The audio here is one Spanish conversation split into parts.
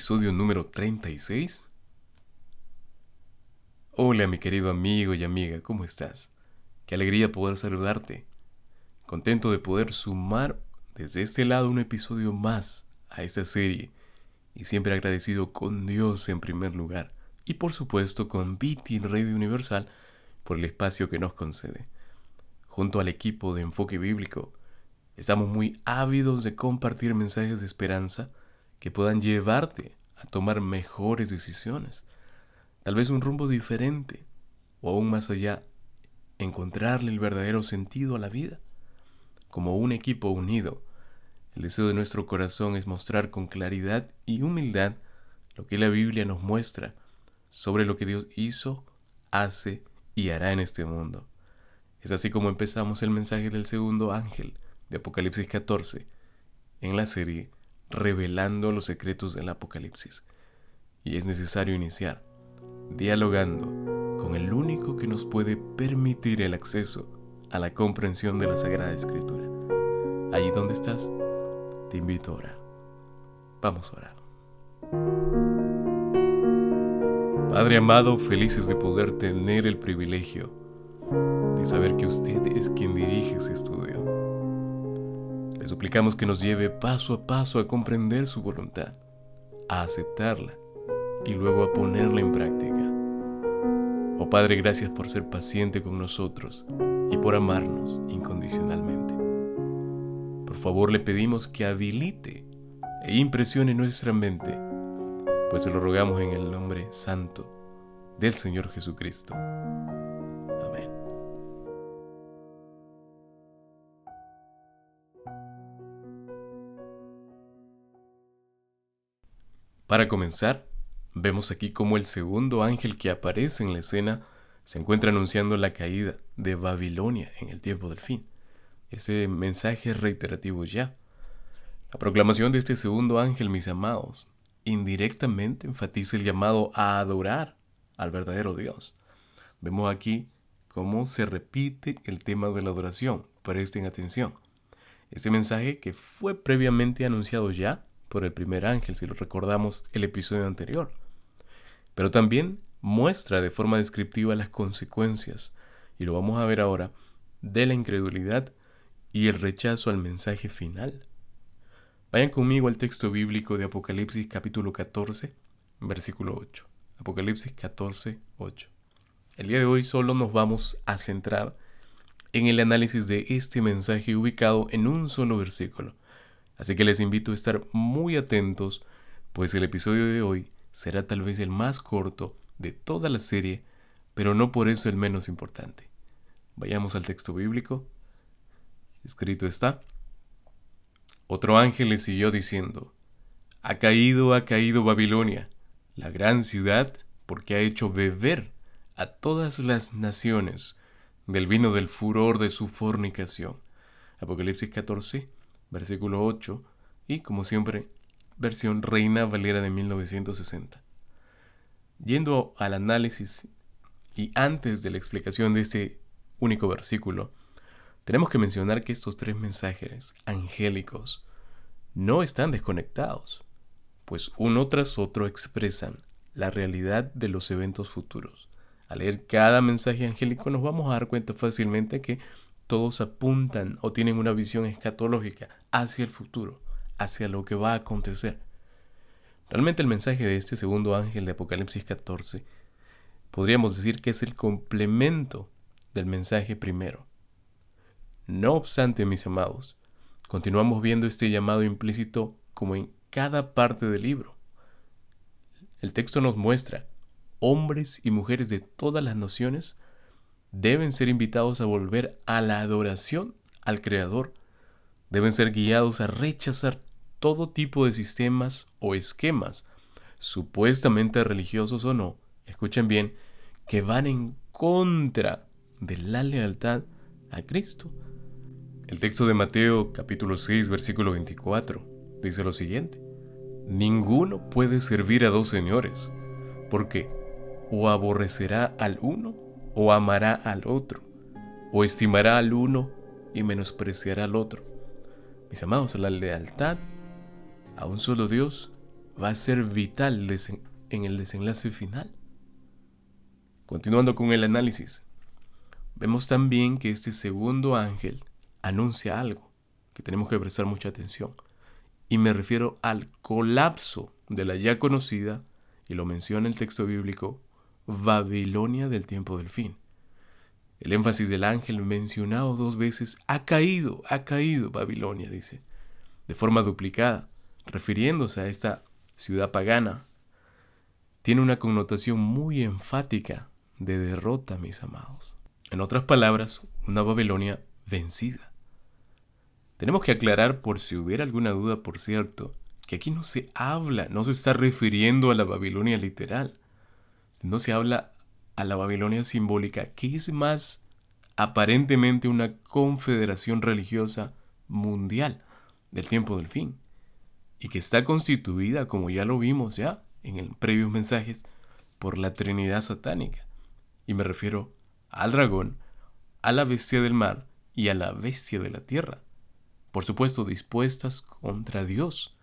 episodio número 36. Hola mi querido amigo y amiga, ¿cómo estás? Qué alegría poder saludarte. Contento de poder sumar desde este lado un episodio más a esta serie y siempre agradecido con Dios en primer lugar y por supuesto con Viti Radio Universal por el espacio que nos concede. Junto al equipo de Enfoque Bíblico, estamos muy ávidos de compartir mensajes de esperanza que puedan llevarte a tomar mejores decisiones, tal vez un rumbo diferente o aún más allá, encontrarle el verdadero sentido a la vida. Como un equipo unido, el deseo de nuestro corazón es mostrar con claridad y humildad lo que la Biblia nos muestra sobre lo que Dios hizo, hace y hará en este mundo. Es así como empezamos el mensaje del segundo ángel de Apocalipsis 14 en la serie Revelando los secretos del Apocalipsis. Y es necesario iniciar dialogando con el único que nos puede permitir el acceso a la comprensión de la Sagrada Escritura. Allí donde estás, te invito a orar. Vamos a orar. Padre amado, felices de poder tener el privilegio de saber que usted es quien dirige ese estudio. Le suplicamos que nos lleve paso a paso a comprender su voluntad, a aceptarla y luego a ponerla en práctica. Oh Padre, gracias por ser paciente con nosotros y por amarnos incondicionalmente. Por favor, le pedimos que habilite e impresione nuestra mente, pues se lo rogamos en el nombre santo del Señor Jesucristo. Para comenzar, vemos aquí cómo el segundo ángel que aparece en la escena se encuentra anunciando la caída de Babilonia en el tiempo del fin. Ese mensaje reiterativo ya. La proclamación de este segundo ángel, mis amados, indirectamente enfatiza el llamado a adorar al verdadero Dios. Vemos aquí cómo se repite el tema de la adoración. Presten atención. Este mensaje que fue previamente anunciado ya por el primer ángel, si lo recordamos el episodio anterior. Pero también muestra de forma descriptiva las consecuencias, y lo vamos a ver ahora, de la incredulidad y el rechazo al mensaje final. Vayan conmigo al texto bíblico de Apocalipsis capítulo 14, versículo 8. Apocalipsis 14, 8. El día de hoy solo nos vamos a centrar en el análisis de este mensaje ubicado en un solo versículo. Así que les invito a estar muy atentos, pues el episodio de hoy será tal vez el más corto de toda la serie, pero no por eso el menos importante. Vayamos al texto bíblico. Escrito está. Otro ángel le siguió diciendo, Ha caído, ha caído Babilonia la gran ciudad, porque ha hecho beber a todas las naciones del vino del furor de su fornicación. Apocalipsis 14, versículo 8, y como siempre, versión Reina Valera de 1960. Yendo al análisis y antes de la explicación de este único versículo, tenemos que mencionar que estos tres mensajes angélicos no están desconectados pues uno tras otro expresan la realidad de los eventos futuros. Al leer cada mensaje angélico nos vamos a dar cuenta fácilmente que todos apuntan o tienen una visión escatológica hacia el futuro, hacia lo que va a acontecer. Realmente el mensaje de este segundo ángel de Apocalipsis 14 podríamos decir que es el complemento del mensaje primero. No obstante, mis amados, continuamos viendo este llamado implícito como en cada parte del libro. El texto nos muestra, hombres y mujeres de todas las naciones deben ser invitados a volver a la adoración al Creador. Deben ser guiados a rechazar todo tipo de sistemas o esquemas, supuestamente religiosos o no, escuchen bien, que van en contra de la lealtad a Cristo. El texto de Mateo capítulo 6 versículo 24 dice lo siguiente, ninguno puede servir a dos señores, porque o aborrecerá al uno o amará al otro, o estimará al uno y menospreciará al otro. Mis amados, la lealtad a un solo Dios va a ser vital en el desenlace final. Continuando con el análisis, vemos también que este segundo ángel anuncia algo que tenemos que prestar mucha atención. Y me refiero al colapso de la ya conocida, y lo menciona el texto bíblico, Babilonia del tiempo del fin. El énfasis del ángel mencionado dos veces ha caído, ha caído Babilonia, dice, de forma duplicada, refiriéndose a esta ciudad pagana. Tiene una connotación muy enfática de derrota, mis amados. En otras palabras, una Babilonia vencida. Tenemos que aclarar, por si hubiera alguna duda, por cierto, que aquí no se habla, no se está refiriendo a la Babilonia literal, no se habla a la Babilonia simbólica, que es más aparentemente una confederación religiosa mundial del tiempo del fin, y que está constituida, como ya lo vimos ya en el previos mensajes, por la Trinidad satánica. Y me refiero al dragón, a la bestia del mar y a la bestia de la tierra. Por supuesto, dispuestas contra Dios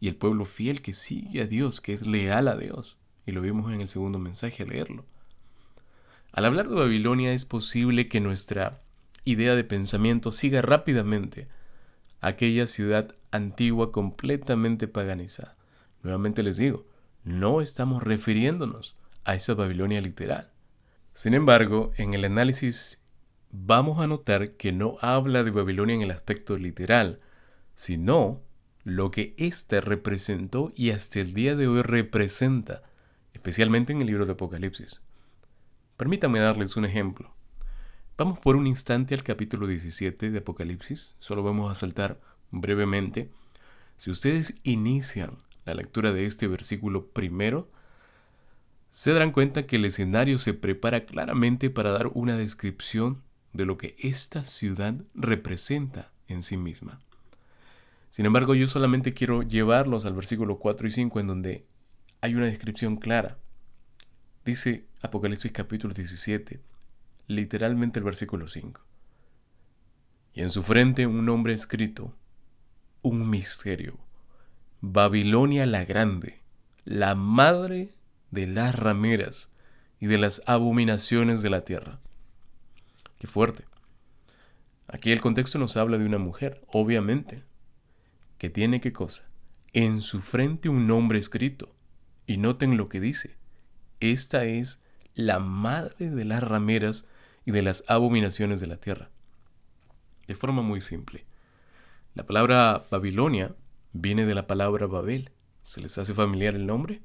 y el pueblo fiel que sigue a Dios, que es leal a Dios. Y lo vimos en el segundo mensaje al leerlo. Al hablar de Babilonia es posible que nuestra idea de pensamiento siga rápidamente aquella ciudad antigua completamente paganizada. Nuevamente les digo, no estamos refiriéndonos a esa Babilonia literal. Sin embargo, en el análisis vamos a notar que no habla de Babilonia en el aspecto literal, sino lo que ésta representó y hasta el día de hoy representa, especialmente en el libro de Apocalipsis. Permítanme darles un ejemplo. Vamos por un instante al capítulo 17 de Apocalipsis, solo vamos a saltar brevemente. Si ustedes inician la lectura de este versículo primero, se darán cuenta que el escenario se prepara claramente para dar una descripción de lo que esta ciudad representa en sí misma. Sin embargo, yo solamente quiero llevarlos al versículo 4 y 5 en donde hay una descripción clara. Dice Apocalipsis capítulo 17, literalmente el versículo 5. Y en su frente un nombre escrito, un misterio, Babilonia la grande, la madre de las rameras y de las abominaciones de la tierra. Qué fuerte. Aquí el contexto nos habla de una mujer, obviamente, que tiene qué cosa? En su frente un nombre escrito. Y noten lo que dice. Esta es la madre de las rameras y de las abominaciones de la tierra. De forma muy simple. La palabra Babilonia viene de la palabra Babel. ¿Se les hace familiar el nombre?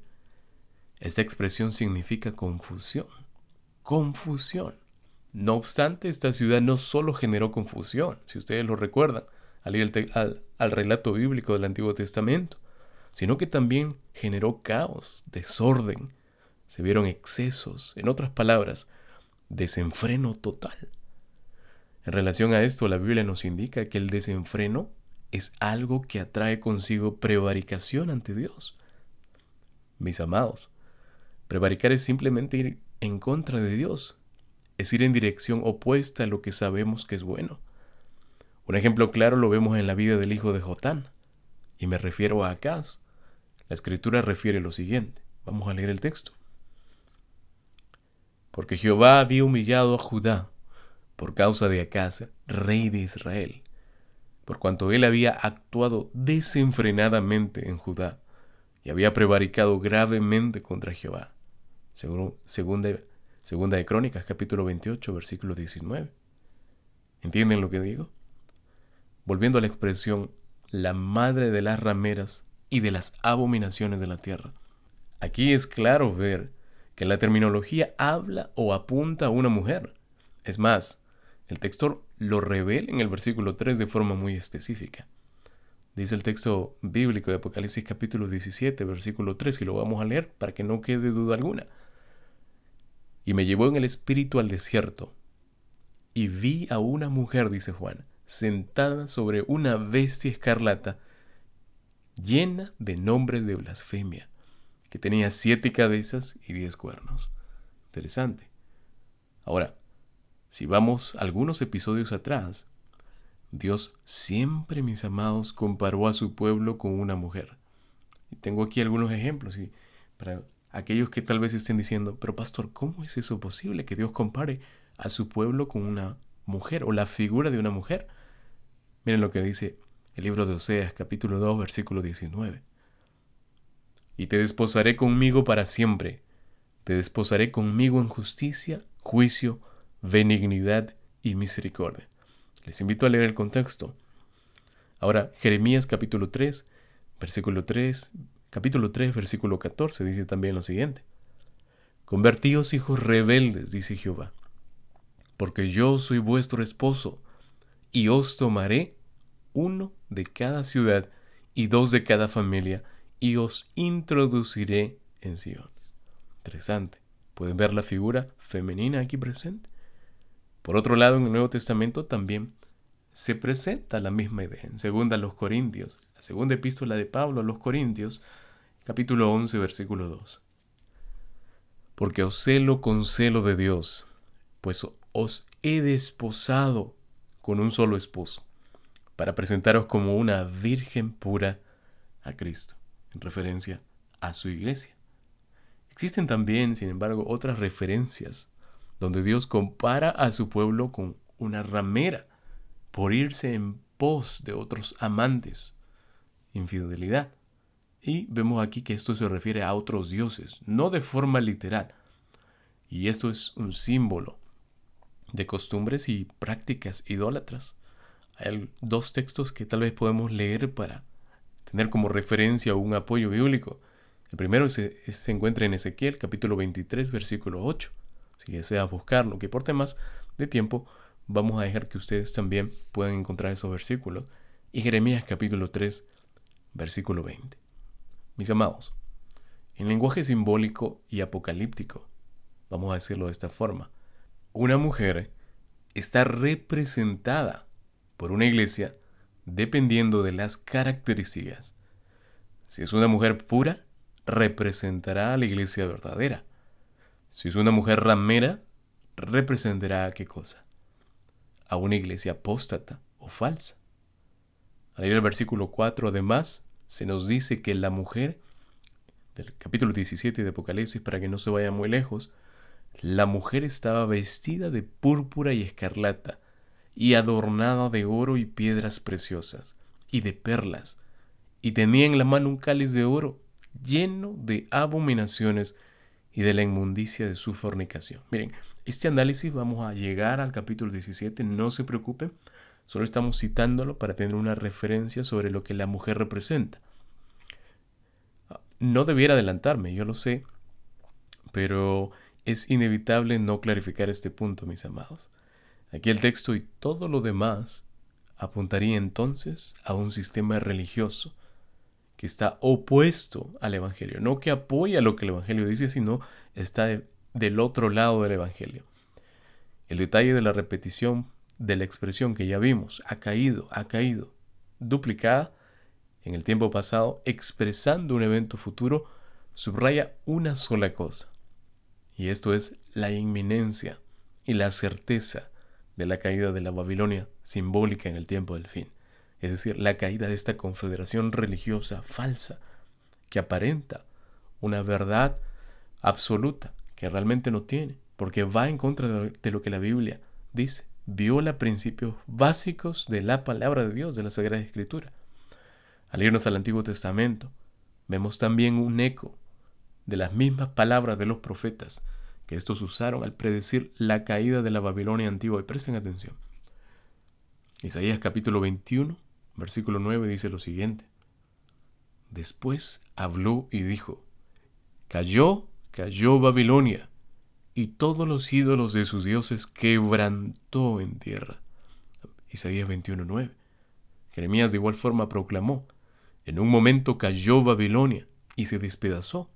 Esta expresión significa confusión. Confusión. No obstante, esta ciudad no solo generó confusión, si ustedes lo recuerdan, al ir al, relato bíblico del Antiguo Testamento, sino que también generó caos, desorden, se vieron excesos, en otras palabras, desenfreno total. En relación a esto, la Biblia nos indica que el desenfreno es algo que atrae consigo prevaricación ante Dios. Mis amados, Prevaricar es simplemente ir en contra de Dios, es ir en dirección opuesta a lo que sabemos que es bueno. Un ejemplo claro lo vemos en la vida del hijo de Jotán, y me refiero a Acaz. La escritura refiere lo siguiente. Vamos a leer el texto. Porque Jehová había humillado a Judá por causa de Acaz, rey de Israel, por cuanto él había actuado desenfrenadamente en Judá y había prevaricado gravemente contra Jehová segunda, segunda de Crónicas, capítulo 28, versículo 19. ¿Entienden lo que digo? Volviendo a la expresión, la madre de las rameras y de las abominaciones de la tierra. Aquí es claro ver que la terminología habla o apunta a una mujer. Es más, el texto lo revela en el versículo 3 de forma muy específica. Dice el texto bíblico de Apocalipsis capítulo 17, versículo 3, y lo vamos a leer para que no quede duda alguna. Y me llevó en el espíritu al desierto. Y vi a una mujer, dice Juan, sentada sobre una bestia escarlata, llena de nombres de blasfemia, que tenía siete cabezas y diez cuernos. Interesante. Ahora, si vamos algunos episodios atrás, Dios siempre, mis amados, comparó a su pueblo con una mujer. tengo aquí algunos ejemplos y para aquellos que tal vez estén diciendo, pero pastor, ¿cómo es eso posible que Dios compare a su pueblo con una mujer o la figura de una mujer? Miren lo que dice el libro de Oseas capítulo 2 versículo 19. Y te desposaré conmigo para siempre, te desposaré conmigo en justicia, juicio, benignidad y misericordia. Les invito a leer el contexto. Ahora, Jeremías capítulo 3, versículo 3, capítulo 3, versículo 14 dice también lo siguiente. Convertíos hijos rebeldes, dice Jehová, porque yo soy vuestro esposo, y os tomaré uno de cada ciudad y dos de cada familia, y os introduciré en Sion. Interesante. ¿Pueden ver la figura femenina aquí presente? Por otro lado, en el Nuevo Testamento también se presenta la misma idea. En segunda los Corintios, la segunda epístola de Pablo a los Corintios, capítulo 11, versículo 2. Porque os celo con celo de Dios, pues os he desposado con un solo esposo, para presentaros como una virgen pura a Cristo, en referencia a su iglesia. Existen también, sin embargo, otras referencias donde Dios compara a su pueblo con una ramera por irse en pos de otros amantes. Infidelidad. Y vemos aquí que esto se refiere a otros dioses, no de forma literal. Y esto es un símbolo de costumbres y prácticas idólatras. Hay dos textos que tal vez podemos leer para tener como referencia un apoyo bíblico. El primero se, se encuentra en Ezequiel capítulo 23 versículo 8. Si deseas buscarlo, que por temas de tiempo vamos a dejar que ustedes también puedan encontrar esos versículos. Y Jeremías capítulo 3, versículo 20. Mis amados, en lenguaje simbólico y apocalíptico, vamos a decirlo de esta forma, una mujer está representada por una iglesia dependiendo de las características. Si es una mujer pura, representará a la iglesia verdadera. Si es una mujer ramera, representará a qué cosa? A una iglesia apóstata o falsa. Al ir al versículo 4, además, se nos dice que la mujer, del capítulo 17 de Apocalipsis, para que no se vaya muy lejos, la mujer estaba vestida de púrpura y escarlata, y adornada de oro y piedras preciosas, y de perlas, y tenía en la mano un cáliz de oro lleno de abominaciones y de la inmundicia de su fornicación. Miren, este análisis vamos a llegar al capítulo 17, no se preocupen, solo estamos citándolo para tener una referencia sobre lo que la mujer representa. No debiera adelantarme, yo lo sé, pero es inevitable no clarificar este punto, mis amados. Aquí el texto y todo lo demás apuntaría entonces a un sistema religioso que está opuesto al Evangelio, no que apoya lo que el Evangelio dice, sino está del otro lado del Evangelio. El detalle de la repetición de la expresión que ya vimos, ha caído, ha caído, duplicada en el tiempo pasado, expresando un evento futuro, subraya una sola cosa. Y esto es la inminencia y la certeza de la caída de la Babilonia simbólica en el tiempo del fin es decir, la caída de esta confederación religiosa falsa que aparenta una verdad absoluta que realmente no tiene, porque va en contra de lo que la Biblia dice, viola principios básicos de la palabra de Dios, de la Sagrada Escritura. Al irnos al Antiguo Testamento, vemos también un eco de las mismas palabras de los profetas que estos usaron al predecir la caída de la Babilonia antigua. Y presten atención. Isaías capítulo 21, versículo 9 dice lo siguiente. Después habló y dijo, Cayó, cayó Babilonia, y todos los ídolos de sus dioses quebrantó en tierra. Isaías 21.9. Jeremías de igual forma proclamó, en un momento cayó Babilonia y se despedazó.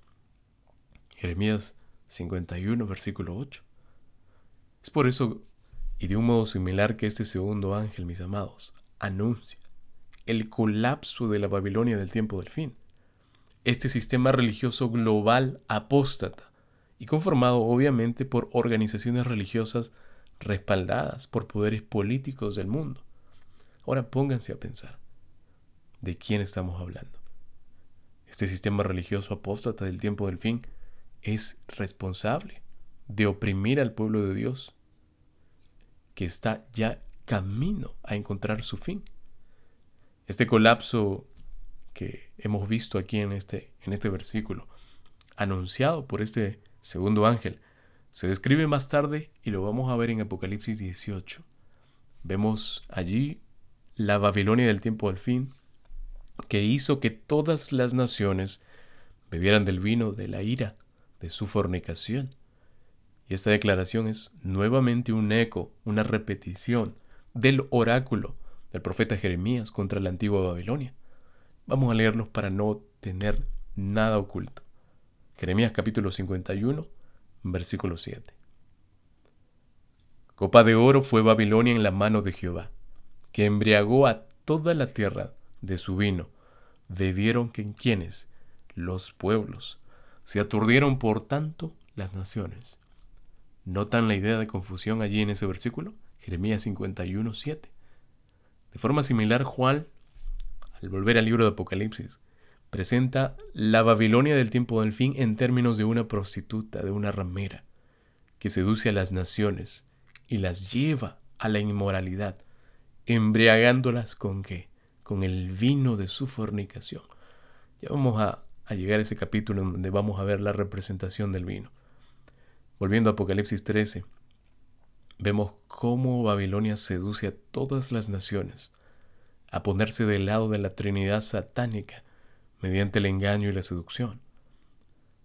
Jeremías 51, versículo 8. Es por eso, y de un modo similar que este segundo ángel, mis amados, anuncia el colapso de la Babilonia del tiempo del fin. Este sistema religioso global apóstata y conformado obviamente por organizaciones religiosas respaldadas por poderes políticos del mundo. Ahora pónganse a pensar, ¿de quién estamos hablando? Este sistema religioso apóstata del tiempo del fin es responsable de oprimir al pueblo de Dios, que está ya camino a encontrar su fin. Este colapso que hemos visto aquí en este, en este versículo, anunciado por este segundo ángel, se describe más tarde y lo vamos a ver en Apocalipsis 18. Vemos allí la Babilonia del tiempo del fin, que hizo que todas las naciones bebieran del vino de la ira de su fornicación. Y esta declaración es nuevamente un eco, una repetición del oráculo del profeta Jeremías contra la antigua Babilonia. Vamos a leerlos para no tener nada oculto. Jeremías capítulo 51, versículo 7. Copa de oro fue Babilonia en la mano de Jehová, que embriagó a toda la tierra de su vino. Bebieron quienes, los pueblos, se aturdieron por tanto las naciones. ¿Notan la idea de confusión allí en ese versículo? Jeremías 51, 7. De forma similar, Juan, al volver al libro de Apocalipsis, presenta la Babilonia del tiempo del fin en términos de una prostituta, de una ramera, que seduce a las naciones y las lleva a la inmoralidad, embriagándolas con qué? Con el vino de su fornicación. Ya vamos a, a llegar a ese capítulo en donde vamos a ver la representación del vino. Volviendo a Apocalipsis 13, vemos cómo Babilonia seduce a todas las naciones a ponerse del lado de la Trinidad satánica mediante el engaño y la seducción.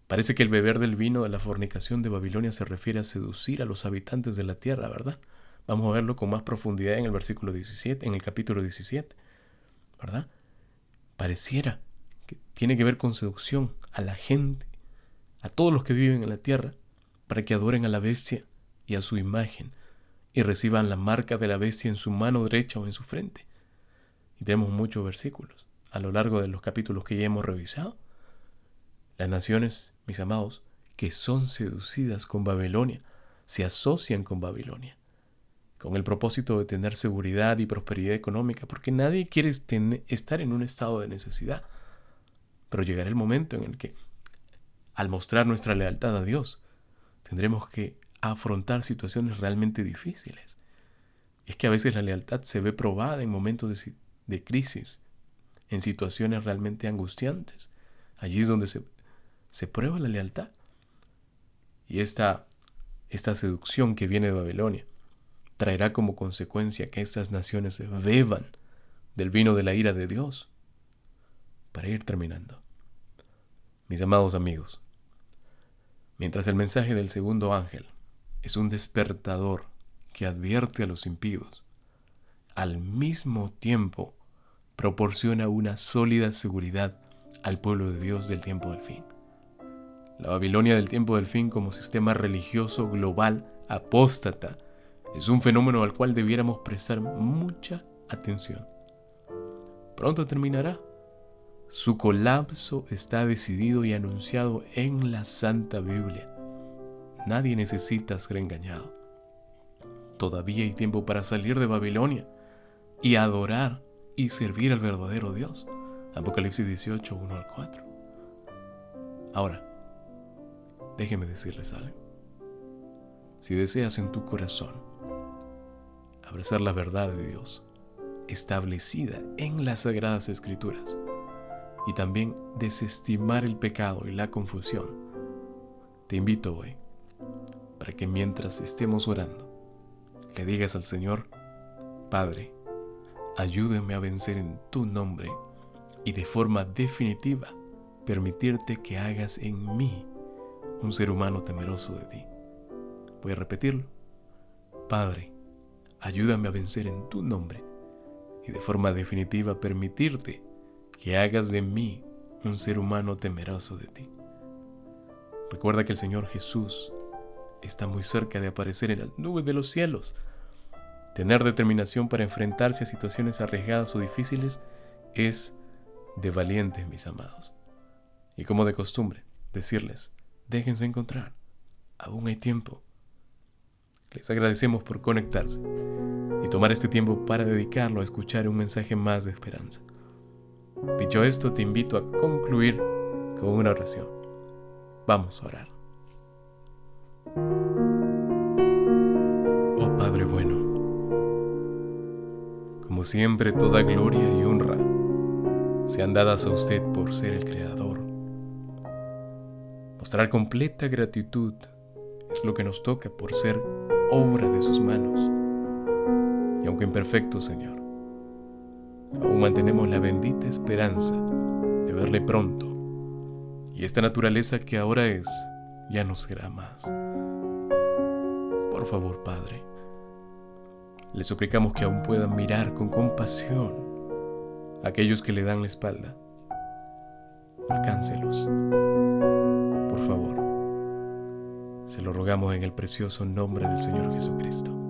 Parece que el beber del vino de la fornicación de Babilonia se refiere a seducir a los habitantes de la tierra, ¿verdad? Vamos a verlo con más profundidad en el versículo 17, en el capítulo 17, ¿verdad? Pareciera tiene que ver con seducción a la gente, a todos los que viven en la tierra, para que adoren a la bestia y a su imagen, y reciban la marca de la bestia en su mano derecha o en su frente. Y tenemos muchos versículos a lo largo de los capítulos que ya hemos revisado. Las naciones, mis amados, que son seducidas con Babilonia, se asocian con Babilonia, con el propósito de tener seguridad y prosperidad económica, porque nadie quiere estar en un estado de necesidad. Pero llegará el momento en el que, al mostrar nuestra lealtad a Dios, tendremos que afrontar situaciones realmente difíciles. Es que a veces la lealtad se ve probada en momentos de, crisis, en situaciones realmente angustiantes. Allí es donde se, se prueba la lealtad. Y esta, esta seducción que viene de Babilonia traerá como consecuencia que estas naciones beban del vino de la ira de Dios. Para ir terminando. Mis amados amigos, mientras el mensaje del segundo ángel es un despertador que advierte a los impíos. Al mismo tiempo, proporciona una sólida seguridad al pueblo de Dios del tiempo del fin. La Babilonia del tiempo del fin como sistema religioso global apóstata es un fenómeno al cual debiéramos prestar mucha atención. Pronto terminará. Su colapso está decidido y anunciado en la Santa Biblia. Nadie necesita ser engañado. Todavía hay tiempo para salir de Babilonia y adorar y servir al verdadero Dios. Apocalipsis 18, 1 al 4. Ahora, déjeme decirles algo. Si deseas en tu corazón abrazar la verdad de Dios, establecida en las sagradas escrituras, y también desestimar el pecado y la confusión, te invito hoy para que mientras estemos orando, le digas al Señor, Padre, ayúdame a vencer en tu nombre y de forma definitiva permitirte que hagas en mí un ser humano temeroso de ti. Voy a repetirlo. Padre, ayúdame a vencer en tu nombre y de forma definitiva permitirte que hagas de mí un ser humano temeroso de ti. Recuerda que el Señor Jesús está muy cerca de aparecer en las nubes de los cielos. Tener determinación para enfrentarse a situaciones arriesgadas o difíciles es de valientes, mis amados. Y como de costumbre, decirles, déjense encontrar, aún hay tiempo. Les agradecemos por conectarse y tomar este tiempo para dedicarlo a escuchar un mensaje más de esperanza. Dicho esto, te invito a concluir con una oración. Vamos a orar. Oh Padre bueno, como siempre toda gloria y honra sean dadas a usted por ser el Creador. Mostrar completa gratitud es lo que nos toca por ser obra de sus manos. Y aunque imperfecto, Señor, aún mantenemos la bendita esperanza de verle pronto. Y esta naturaleza que ahora es, ya no será más. Por favor, Padre, le suplicamos que aún puedan mirar con compasión a aquellos que le dan la espalda. Alcáncelos. Por favor. Se lo rogamos en el precioso nombre del Señor Jesucristo.